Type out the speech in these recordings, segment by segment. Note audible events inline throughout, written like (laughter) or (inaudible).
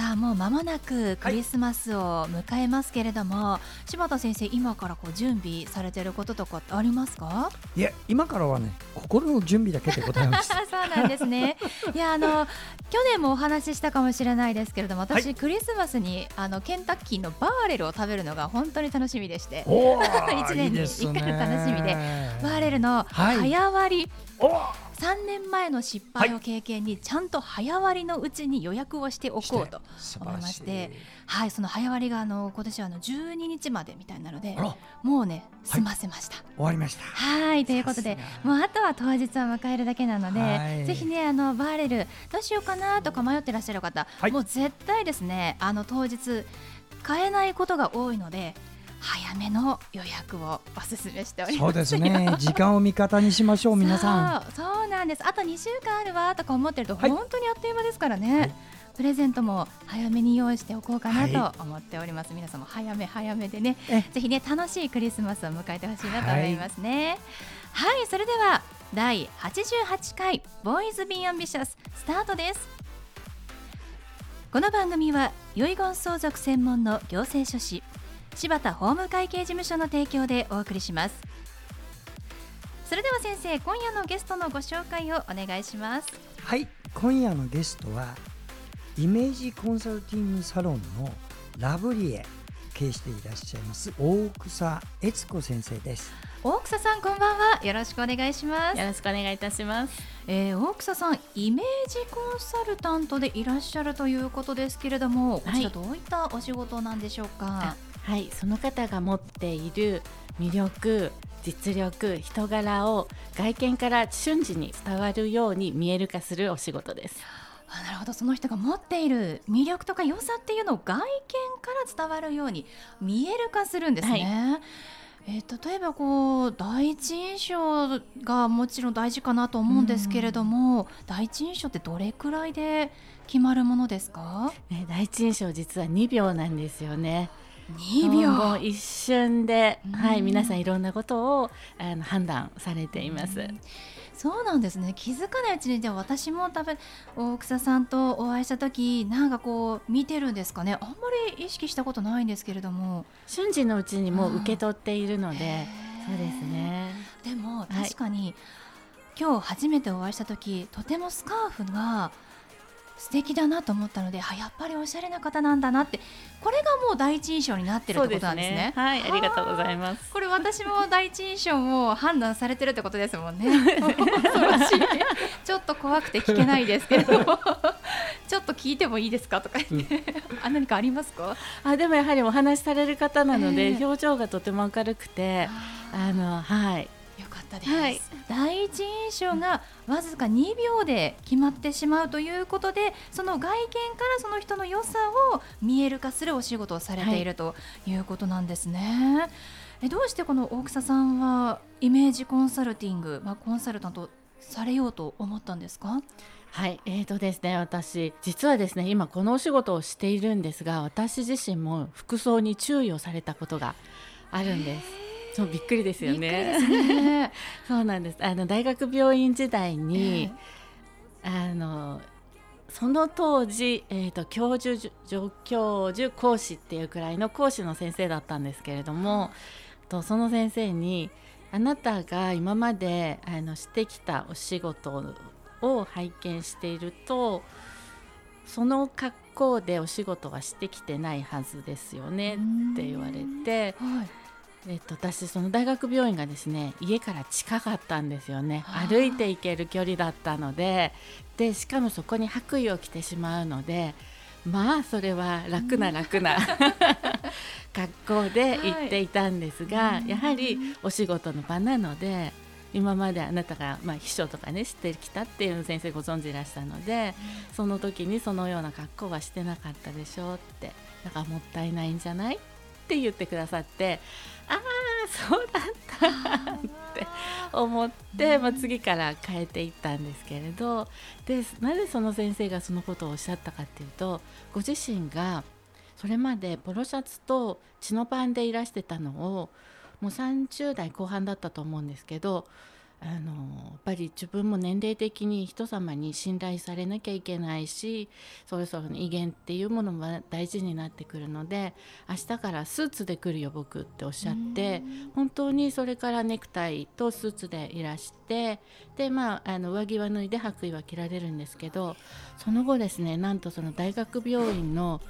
さあもう間もなくクリスマスを迎えますけれども、はい、柴田先生今からこう準備されてることとかありますか？いや今からはね心の準備だけでございます。(laughs) そうなんですね。いやあの去年もお話ししたかもしれないですけれども私、はい、クリスマスにあのケンタッキーのバーレルを食べるのが本当に楽しみでして1 (laughs) 年に1回楽しみでバーレルの早割。り、はい3年前の失敗を経験にちゃんと早割のうちに予約をしておこうと思いまして。はい。その早割があの今年はあの12日までみたいなのでもうね済ませました、はい、終わりました。はい。ということでもうあとは当日は迎えるだけなのでぜひねあのバーレルどうしようかなとか迷ってらっしゃる方、はい、もう絶対ですねあの当日買えないことが多いので早めの予約をお勧めしております。そうですね。時間を味方にしましょう (laughs) 皆さん。そうなんです。あと2週間あるわとか思ってると、はい、本当にあっという間ですからね、はい、プレゼントも早めに用意しておこうかなと思っております、はい、皆さんも早め早めでね。ぜひね楽しいクリスマスを迎えてほしいなと思いますね。はい、それでは第88回ボーイズビーアンビシャススタートです。この番組は遺言相続専門の行政書士柴田法務会計事務所の提供でお送りしますそれでは先生今夜のゲストのご紹介をお願いします。はい今夜のゲストはイメージコンサルティングサロンのラブリエ経営していらっしゃいます大草悦子先生です。大草さんこんばんは。よろしくお願いします。よろしくお願いいたします、えー、大草さんイメージコンサルタントでいらっしゃるということですけれども、こちらどういったお仕事なんでしょうか、はいその方が持っている魅力実力人柄を外見から瞬時に伝わるように見える化するお仕事です。あなるほど。その人が持っている魅力とか良さっていうのを外見から伝わるように見える化するんですね。はい。えー、例えばこう第一印象がもちろん大事かなと思うんですけれども、第一印象ってどれくらいで決まるものですか、ね、第一印象実は2秒なんですよね。2秒。一瞬で、はい、皆さんいろんなことをあの判断されています。そうなんですね。気づかないうちにでも私も多分大草さんとお会いした時なんかこう見てるんですかね。あんまり意識したことないんですけれども。瞬時のうちにもう受け取っているのでそうですね。でも確かに、はい、今日初めてお会いした時とてもスカーフが素敵だなと思ったのであやっぱりおしゃれな方なんだなってこれがもう第一印象になってるってことなんですね。すね。はいありがとうございます。これ私も第一印象を判断されてるってことですもんね。(laughs) ちょっと怖くて聞けないですけど。(laughs) ちょっと聞いてもいいですかとか。言って、(laughs) あ何かありますか？あでもやはりお話しされる方なので、えー、表情がとても明るくてあのはいったです、はい、第一印象がわずか2秒で決まってしまうということでその外見からその人の良さを見える化するお仕事をされているとい。うことなんですね。はい、えどうしてこの大草さんはイメージコンサルティング、まあ、コンサルタントされようと思ったんですか？はい、えーとですね、私実はですね今このお仕事をしているんですが私自身も服装に注意をされたことがあるんです。そうびっくりですよね。ねそうなんです。あの大学病院時代に、えー、あのその当時、えーと、教授助教授講師っていうくらいの講師の先生だったんですけれども、とその先生にあなたが今まであのしてきたお仕事を拝見しているとその格好でお仕事はしてきてないはずですよねって言われて、はい、えっと、私その大学病院がですね家から近かったんですよね。歩いて行ける距離だったので。でしかもそこに白衣を着てしまうのでまあそれは楽な楽な (laughs) 格好で行っていたんですが、はいやはりお仕事の場なので今まであなたが、まあ、秘書とかね知ってきたっていうのを先生ご存知いらしたので、その時にそのような格好はしてなかったでしょうって。だからもったいないんじゃないって言ってくださってああそうだったって思って、まあ、次から変えていったんですけれどでなぜその先生がそのことをおっしゃったかっていうとご自身がそれまでポロシャツとチノパンでいらしてたのをもう30代後半だったと思うんですけどあのやっぱり自分も年齢的に人様に信頼されなきゃいけないしそろそろの威厳っていうものも大事になってくるので明日からスーツで来るよ僕っておっしゃって本当にそれからネクタイとスーツでいらしてでまああの上着は脱いで白衣は着られるんですけどその後ですねなんとその大学病院の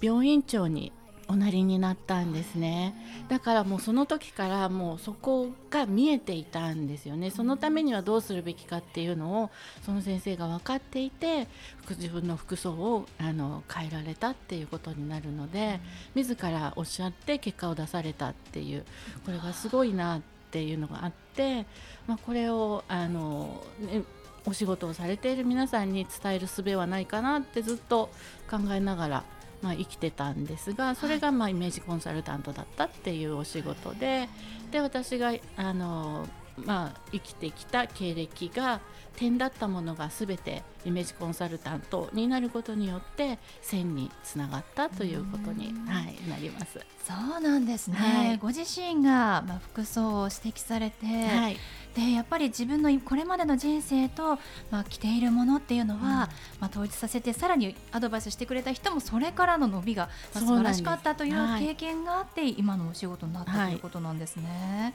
病院長におなりになったんですね。だからもうその時からもうそこが見えていたんですよね。そのためにはどうするべきかっていうのをその先生が分かっていて自分の服装をあの変えられたっていうことになるので自らおっしゃって結果を出されたっていうこれがすごいなっていうのがあって、まあ、これをあの、ね、お仕事をされている皆さんに伝える術はないかなってずっと考えながら、まあ、生きてたんですがそれがまあイメージコンサルタントだったっていうお仕事でで私があの、まあ、生きてきた経歴が点だったものが全てイメージコンサルタントになることによって線につながったということに、はい、なります。そうなんですね、はい。ご自身が、まあ、服装を指摘されて、はい。でやっぱり自分のこれまでの人生と、まあ、着ているものっていうのは、まあ、統一させてさらにアドバイスしてくれた人もそれからの伸びが、まあ、素晴らしかったという経験があって、今のお仕事になったはいということなんですね。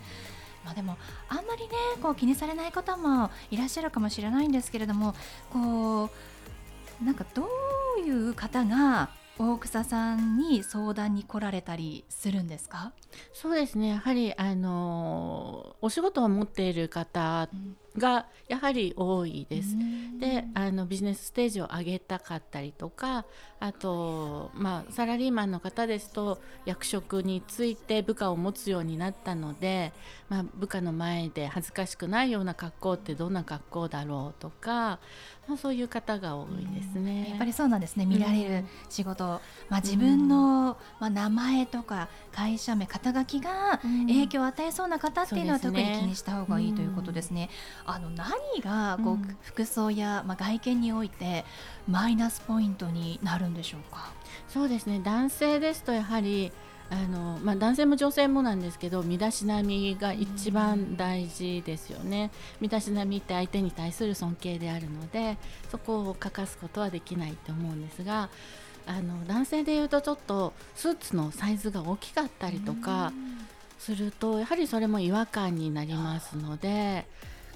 まあ、でもあんまりねこう気にされない方もいらっしゃるかもしれないんですけれどもこうなんかどういう方が大草さんに相談に来られたりするんですか、そうですね。やはりあのお仕事を持っている方がやはり多いです。であのビジネスステージを上げたかったりとかあと、まあ、サラリーマンの方ですと役職について部下を持つようになったので、まあ、部下の前で恥ずかしくないような格好ってどんな格好だろうとか、まあ、そういう方が多いですね。やっぱりそうなんですね。見られる仕事、まあ、自分の、まあ、名前とか会社名肩書きがうん。影響を与えそうな方っていうのは特に気にした方がいいということですね。あの何がこう、うん。服装や、まあ、外見においてマイナスポイントになるんでしょうか？そうですね。男性ですとやはりあの、まあ、男性も女性もなんですけど身だしなみが一番大事ですよね。身だしなみって相手に対する尊敬であるのでそこを欠かすことはできないと思うんですがあの男性でいうとちょっとスーツのサイズが大きかったりとかするとやはりそれも違和感になりますので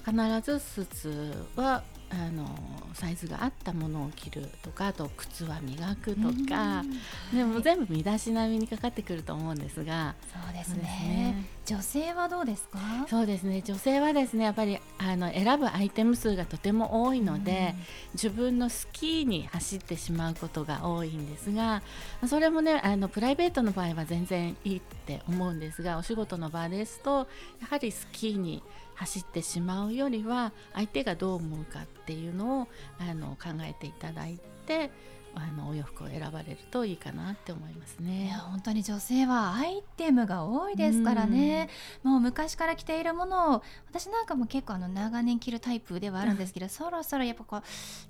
必ずスーツはあのサイズがあったものを着るとかあと靴は磨くとか。でも全部身だしなみにかかってくると思うんですがそうですね。ね。女性はどうですか？そうですね。女性はですねやっぱりあの選ぶアイテム数がとても多いので、自分の好きに走ってしまうことが多いんですがそれもねあのプライベートの場合は全然いいって思うんですがお仕事の場ですとやはり好きに走ってしまうよりは相手がどう思うかっていうのをあの考えていただいてあのお洋服を選ばれるといいかなって思いますいねや。本当に女性はアイテムが多いですからね、もう昔から着ているものを私なんかも結構あの長年着るタイプではあるんですけど、そろそろやっぱこう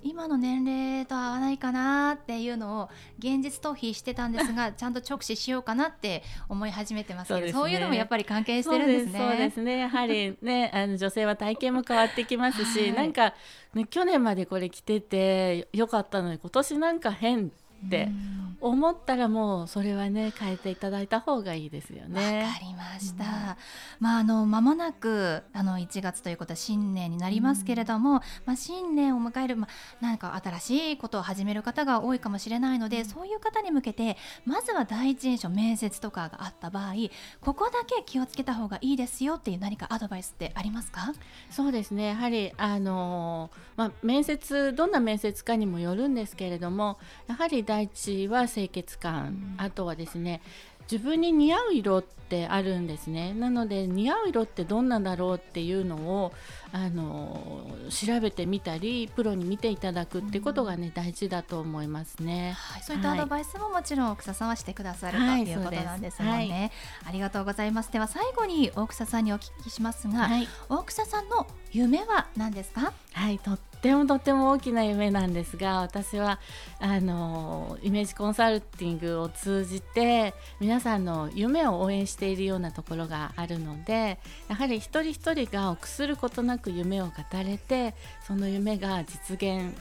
今の年齢と合わないかなっていうのを現実逃避してたんですが (laughs) ちゃんと直視しようかなって思い始めてますけどそう,、そういうのもやっぱり関係してるんですね。そうですね。やはりねあの女性は体型も変わってきますし、はい。なんか、ね、去年までこれ着ててよかったのに今年なんか変ってうん思ったらもうそれはね変えていただいた方がいいですよわね。かりました。まああの間もなくあの1月ということは新年になりますけれども、まあ新年を迎えるまあ何か新しいことを始める方が多いかもしれないので、そういう方に向けてまずは第一印象面接とかがあった場合、ここだけ気をつけた方がいいですよっていう何かアドバイスってありますか？そうですねやはりあのまあ、面接どんな面接かにもよるんですけれどもやはり第一は清潔感、あとはですね自分に似合う色ってあるんですね。なので似合う色ってどんなんだろうっていうのをあの調べてみたりプロに見ていただくってことがね、大事だと思いますね、はい、そういったアドバイスももちろん大草さんはしてくださる、はい、ということなんですもんね、はい、ありがとうございます。では最後に大草さんにお聞きしますが、大草さんの夢は何ですか？はいとってもとっても大きな夢なんですが私はあのイメージコンサルティングを通じて皆さんの夢を応援してているようなところがあるのでやはり一人一人が臆することなく夢を語れてその夢が実現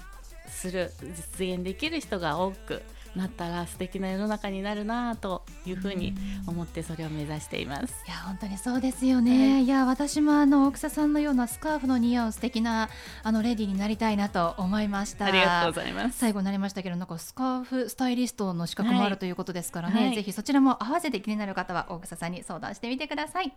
する実現できる人が多くなったら素敵な世の中になるなというふうに思ってそれを目指しています。いや本当にそうですよね。はい、いや私もあの大草さんのようなスカーフの似合う素敵なあのレディになりたいなと思いました。ありがとうございます。最後になりましたけどなんかスカーフスタイリストの資格もあるということですからね。はい、ぜひそちらも合わせて気になる方は大草さんに相談してみてください。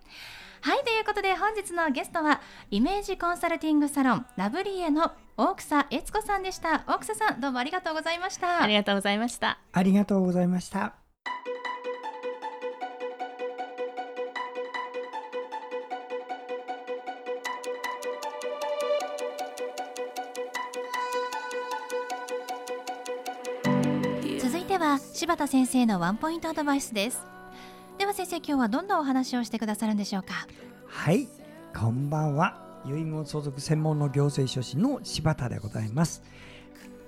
はいということで本日のゲストはイメージコンサルティングサロンラブリエの大草悦子さんでした大草さんどうもありがとうございましたありがとうございましたありがとうございました。続いては柴田先生のワンポイントアドバイスです。では先生今日はどんなお話をしてくださるんでしょうか？はい。こんばんは。遺言相続専門の行政書士の柴田でございます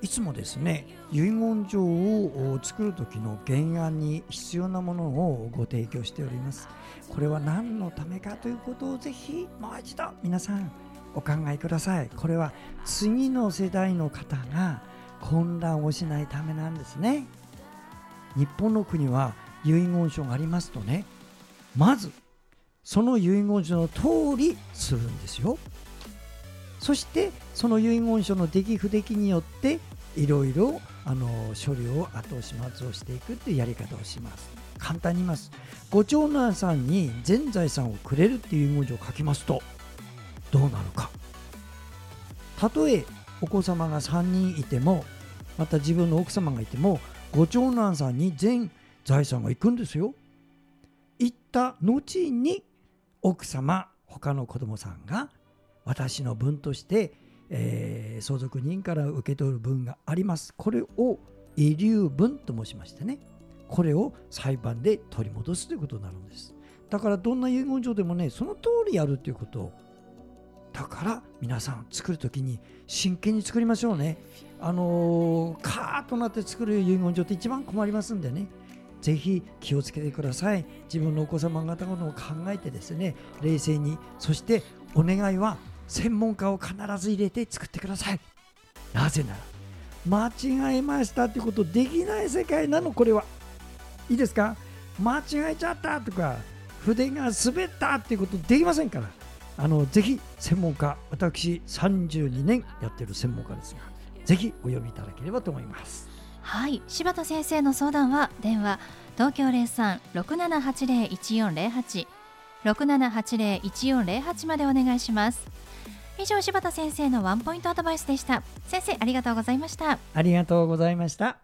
いつもですね遺言状を作る時の原案に必要なものをご提供しております。これは何のためかということをぜひもう一度皆さんお考えください。これは次の世代の方が混乱をしないためなんですね。日本の国は遺言書がありますとねまずその遺言書の通りするんですよ。そしてその遺言書の出来不出来によっていろいろあの処理を後始末をしていくっていうやり方をします。簡単に言います。ご長男さんに全財産をくれるっていう遺言状を書きますとどうなるか。たとえお子様が3人いてもまた自分の奥様がいてもご長男さんに全財産がいくんですよ。行った後に奥様他の子供さんが私の分として、えー、相続人から受け取る分があります。これを遺留分と申しましてね。これを裁判で取り戻すということになるんです。だからどんな遺言状でもねその通りやるということだから皆さん作る時に真剣に作りましょうね。あのー、カーッとなって作る遺言状って一番困りますんでね。ぜひ気をつけてください。自分のお子様方のことを考えてですね冷静にそしてお願いは専門家を必ず入れて作ってください。なぜなら間違えましたってことできない世界なの。これは。いいですか？間違えちゃったとか筆が滑ったっていうことできませんから。あのぜひ専門家私32年やってる専門家ですがぜひお読みいただければと思います。はい。柴田先生の相談は電話東京03-6780-1408 6780-1408までお願いします。以上柴田先生のワンポイントアドバイスでした。先生ありがとうございました。ありがとうございました。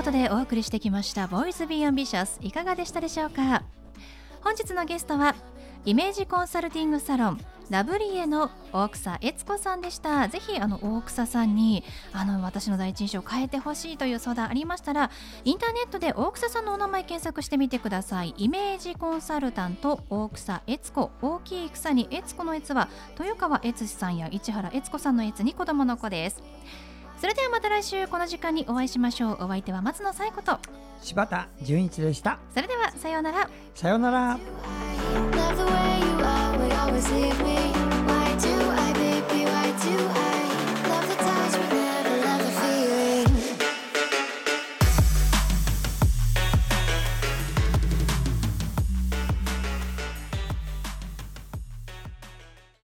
ことでお送りしてきました「Boys Be Ambitious」いかがでしたでしょうか？本日のゲストはイメージコンサルティングサロンラブリエの大草悦子さんでした。ぜひあの大草さんにあの私の第一印象を変えてほしいという相談ありましたらインターネットで大草さんのお名前検索してみてください。イメージコンサルタント大草悦子大きい草に悦子の悦は豊川悦司さんや市原悦子さんの悦に子供の子です。それではまた来週この時間にお会いしましょう。お相手は松野紗子と。柴田純一でした。それではさようなら。さようなら was it me?